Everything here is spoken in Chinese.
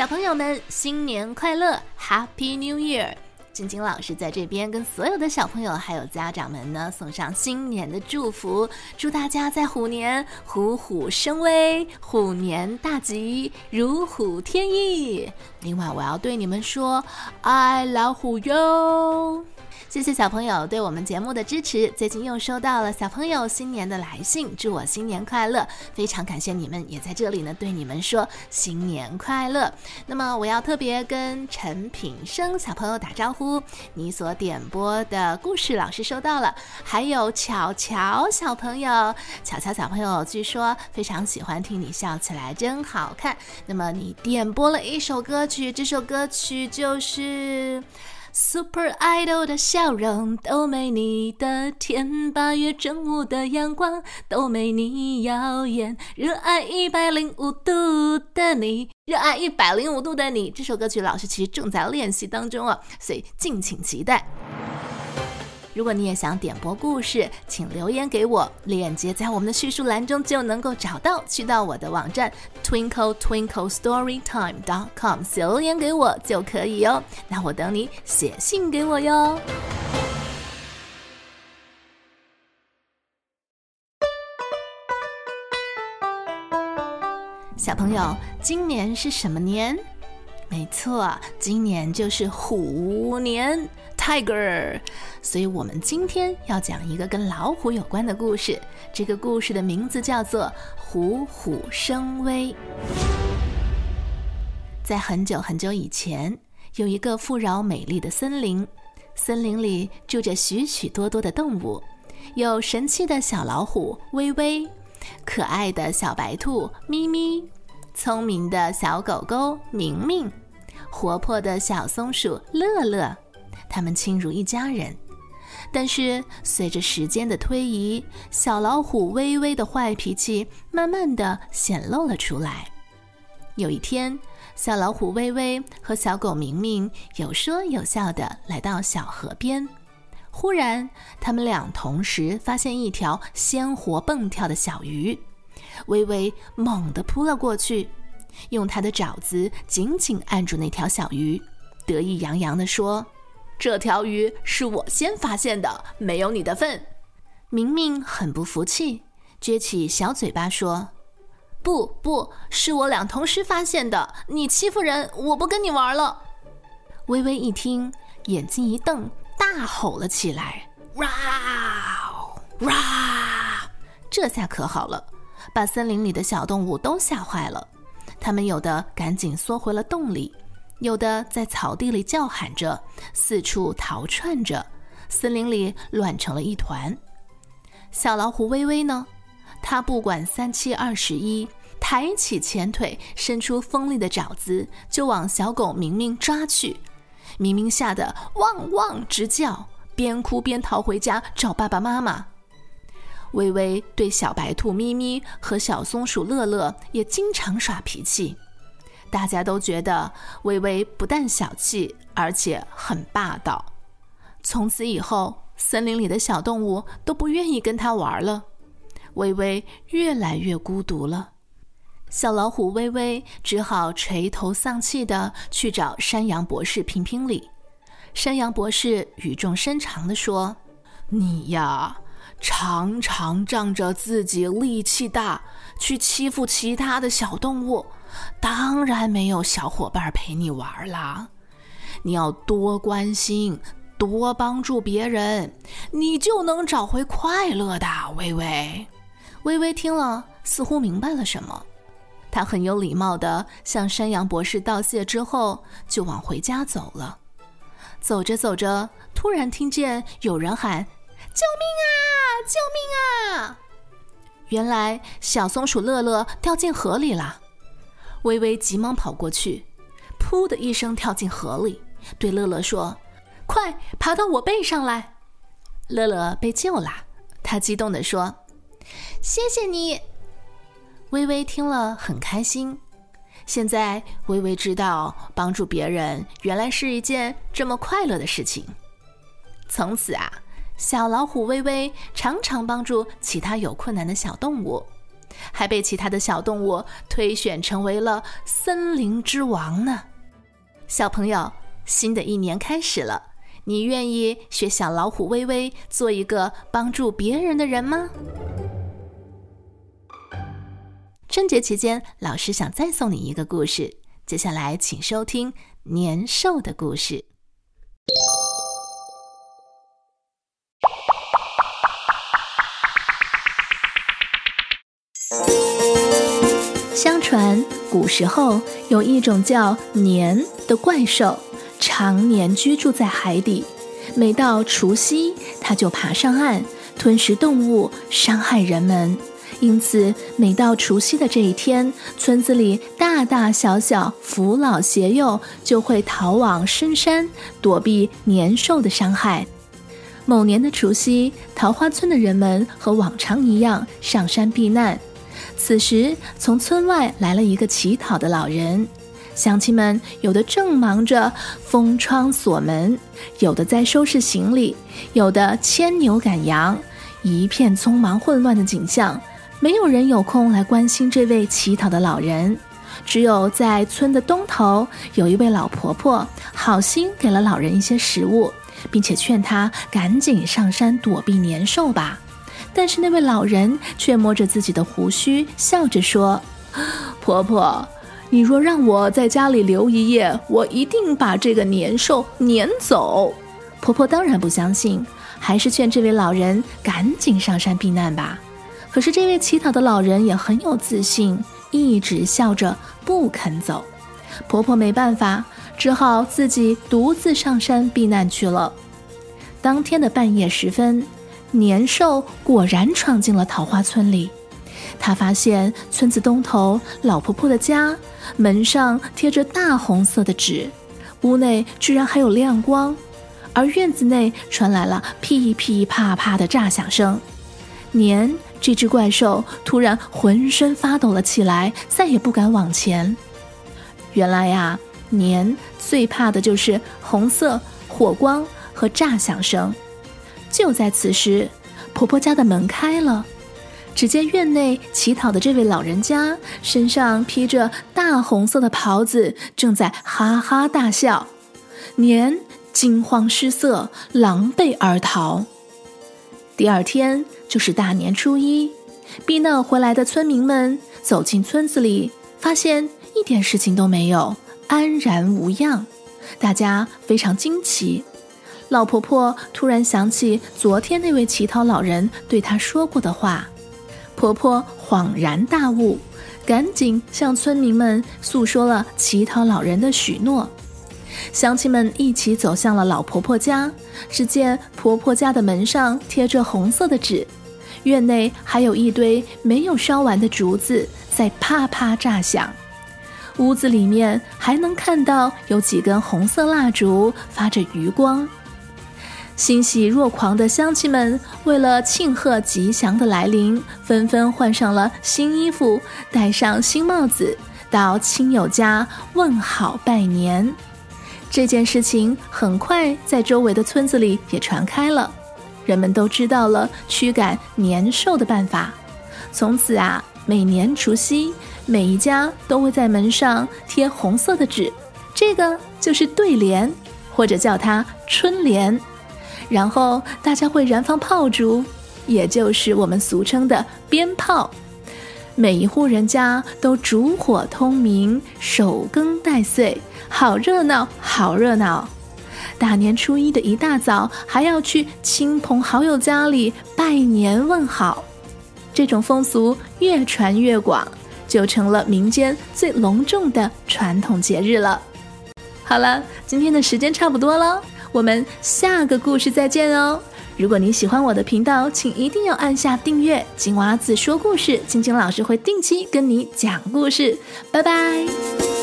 小朋友们，新年快乐，Happy New Year！晶晶老师在这边跟所有的小朋友还有家长们呢，送上新年的祝福，祝大家在虎年虎虎生威，虎年大吉，如虎添翼。另外，我要对你们说，爱老虎哟。谢谢小朋友对我们节目的支持。最近又收到了小朋友新年的来信，祝我新年快乐，非常感谢你们，也在这里呢对你们说新年快乐。那么我要特别跟陈品生小朋友打招呼，你所点播的故事老师收到了，还有巧巧小朋友，巧巧小朋友据说非常喜欢听你笑起来真好看。那么你点播了一首歌曲，这首歌曲就是。Super Idol 的笑容都没你的甜，八月正午的阳光都没你耀眼，热爱一百零五度的你，热爱一百零五度的你。这首歌曲老师其实正在练习当中啊，所以敬请期待。如果你也想点播故事，请留言给我，链接在我们的叙述栏中就能够找到。去到我的网站 twinkle twinkle storytime dot com 写留言给我就可以哦。那我等你写信给我哟。小朋友，今年是什么年？没错，今年就是虎年。Tiger，所以我们今天要讲一个跟老虎有关的故事。这个故事的名字叫做《虎虎生威》。在很久很久以前，有一个富饶美丽的森林，森林里住着许许多多的动物，有神气的小老虎微微，可爱的小白兔咪咪，聪明的小狗狗明明，活泼的小松鼠乐乐。他们亲如一家人，但是随着时间的推移，小老虎微微的坏脾气慢慢的显露了出来。有一天，小老虎微微和小狗明明有说有笑的来到小河边，忽然，他们俩同时发现一条鲜活蹦跳的小鱼。微微猛地扑了过去，用它的爪子紧紧按住那条小鱼，得意洋洋地说。这条鱼是我先发现的，没有你的份。明明很不服气，撅起小嘴巴说：“不不，是我俩同时发现的。你欺负人，我不跟你玩了。”微微一听，眼睛一瞪，大吼了起来：“哇哇！”这下可好了，把森林里的小动物都吓坏了。他们有的赶紧缩回了洞里。有的在草地里叫喊着，四处逃窜着，森林里乱成了一团。小老虎微微呢，它不管三七二十一，抬起前腿，伸出锋利的爪子，就往小狗明明抓去。明明吓得汪汪直叫，边哭边逃回家找爸爸妈妈。微微对小白兔咪咪和小松鼠乐乐也经常耍脾气。大家都觉得微微不但小气，而且很霸道。从此以后，森林里的小动物都不愿意跟他玩了。微微越来越孤独了，小老虎微微只好垂头丧气地去找山羊博士评评理。山羊博士语重深长地说：“你呀，常常仗着自己力气大，去欺负其他的小动物。”当然没有小伙伴陪你玩啦！你要多关心，多帮助别人，你就能找回快乐的。微微，微微听了，似乎明白了什么。他很有礼貌地向山羊博士道谢，之后就往回家走了。走着走着，突然听见有人喊：“救命啊！救命啊！”原来小松鼠乐乐掉进河里了。微微急忙跑过去，噗的一声跳进河里，对乐乐说：“快爬到我背上来！”乐乐被救了，他激动地说：“谢谢你！”微微听了很开心。现在微微知道帮助别人原来是一件这么快乐的事情。从此啊，小老虎微微常常帮助其他有困难的小动物。还被其他的小动物推选成为了森林之王呢。小朋友，新的一年开始了，你愿意学小老虎微微，做一个帮助别人的人吗？春节期间，老师想再送你一个故事。接下来，请收听年兽的故事。相传，古时候有一种叫年的怪兽，常年居住在海底。每到除夕，它就爬上岸，吞食动物，伤害人们。因此，每到除夕的这一天，村子里大大小小、扶老携幼就会逃往深山，躲避年兽的伤害。某年的除夕，桃花村的人们和往常一样上山避难。此时，从村外来了一个乞讨的老人，乡亲们有的正忙着封窗锁门，有的在收拾行李，有的牵牛赶羊，一片匆忙混乱的景象。没有人有空来关心这位乞讨的老人，只有在村的东头有一位老婆婆，好心给了老人一些食物，并且劝他赶紧上山躲避年兽吧。但是那位老人却摸着自己的胡须，笑着说：“婆婆，你若让我在家里留一夜，我一定把这个年兽撵走。”婆婆当然不相信，还是劝这位老人赶紧上山避难吧。可是这位乞讨的老人也很有自信，一直笑着不肯走。婆婆没办法，只好自己独自上山避难去了。当天的半夜时分，年兽果然闯进了桃花村里。他发现村子东头老婆婆的家门上贴着大红色的纸，屋内居然还有亮光，而院子内传来了噼噼啪啪的炸响声。年。这只怪兽突然浑身发抖了起来，再也不敢往前。原来呀，年最怕的就是红色、火光和炸响声。就在此时，婆婆家的门开了，只见院内乞讨的这位老人家身上披着大红色的袍子，正在哈哈大笑。年惊慌失色，狼狈而逃。第二天就是大年初一，避难回来的村民们走进村子里，发现一点事情都没有，安然无恙。大家非常惊奇。老婆婆突然想起昨天那位乞讨老人对她说过的话，婆婆恍然大悟，赶紧向村民们诉说了乞讨老人的许诺。乡亲们一起走向了老婆婆家，只见婆婆家的门上贴着红色的纸，院内还有一堆没有烧完的竹子在啪啪炸响，屋子里面还能看到有几根红色蜡烛发着余光。欣喜若狂的乡亲们为了庆贺吉祥的来临，纷纷换上了新衣服，戴上新帽子，到亲友家问好拜年。这件事情很快在周围的村子里也传开了，人们都知道了驱赶年兽的办法。从此啊，每年除夕，每一家都会在门上贴红色的纸，这个就是对联，或者叫它春联。然后大家会燃放炮竹，也就是我们俗称的鞭炮。每一户人家都烛火通明，守更待岁。好热闹，好热闹！大年初一的一大早，还要去亲朋好友家里拜年问好。这种风俗越传越广，就成了民间最隆重的传统节日了。好了，今天的时间差不多了，我们下个故事再见哦！如果你喜欢我的频道，请一定要按下订阅。金娃子说故事，晶晶老师会定期跟你讲故事。拜拜。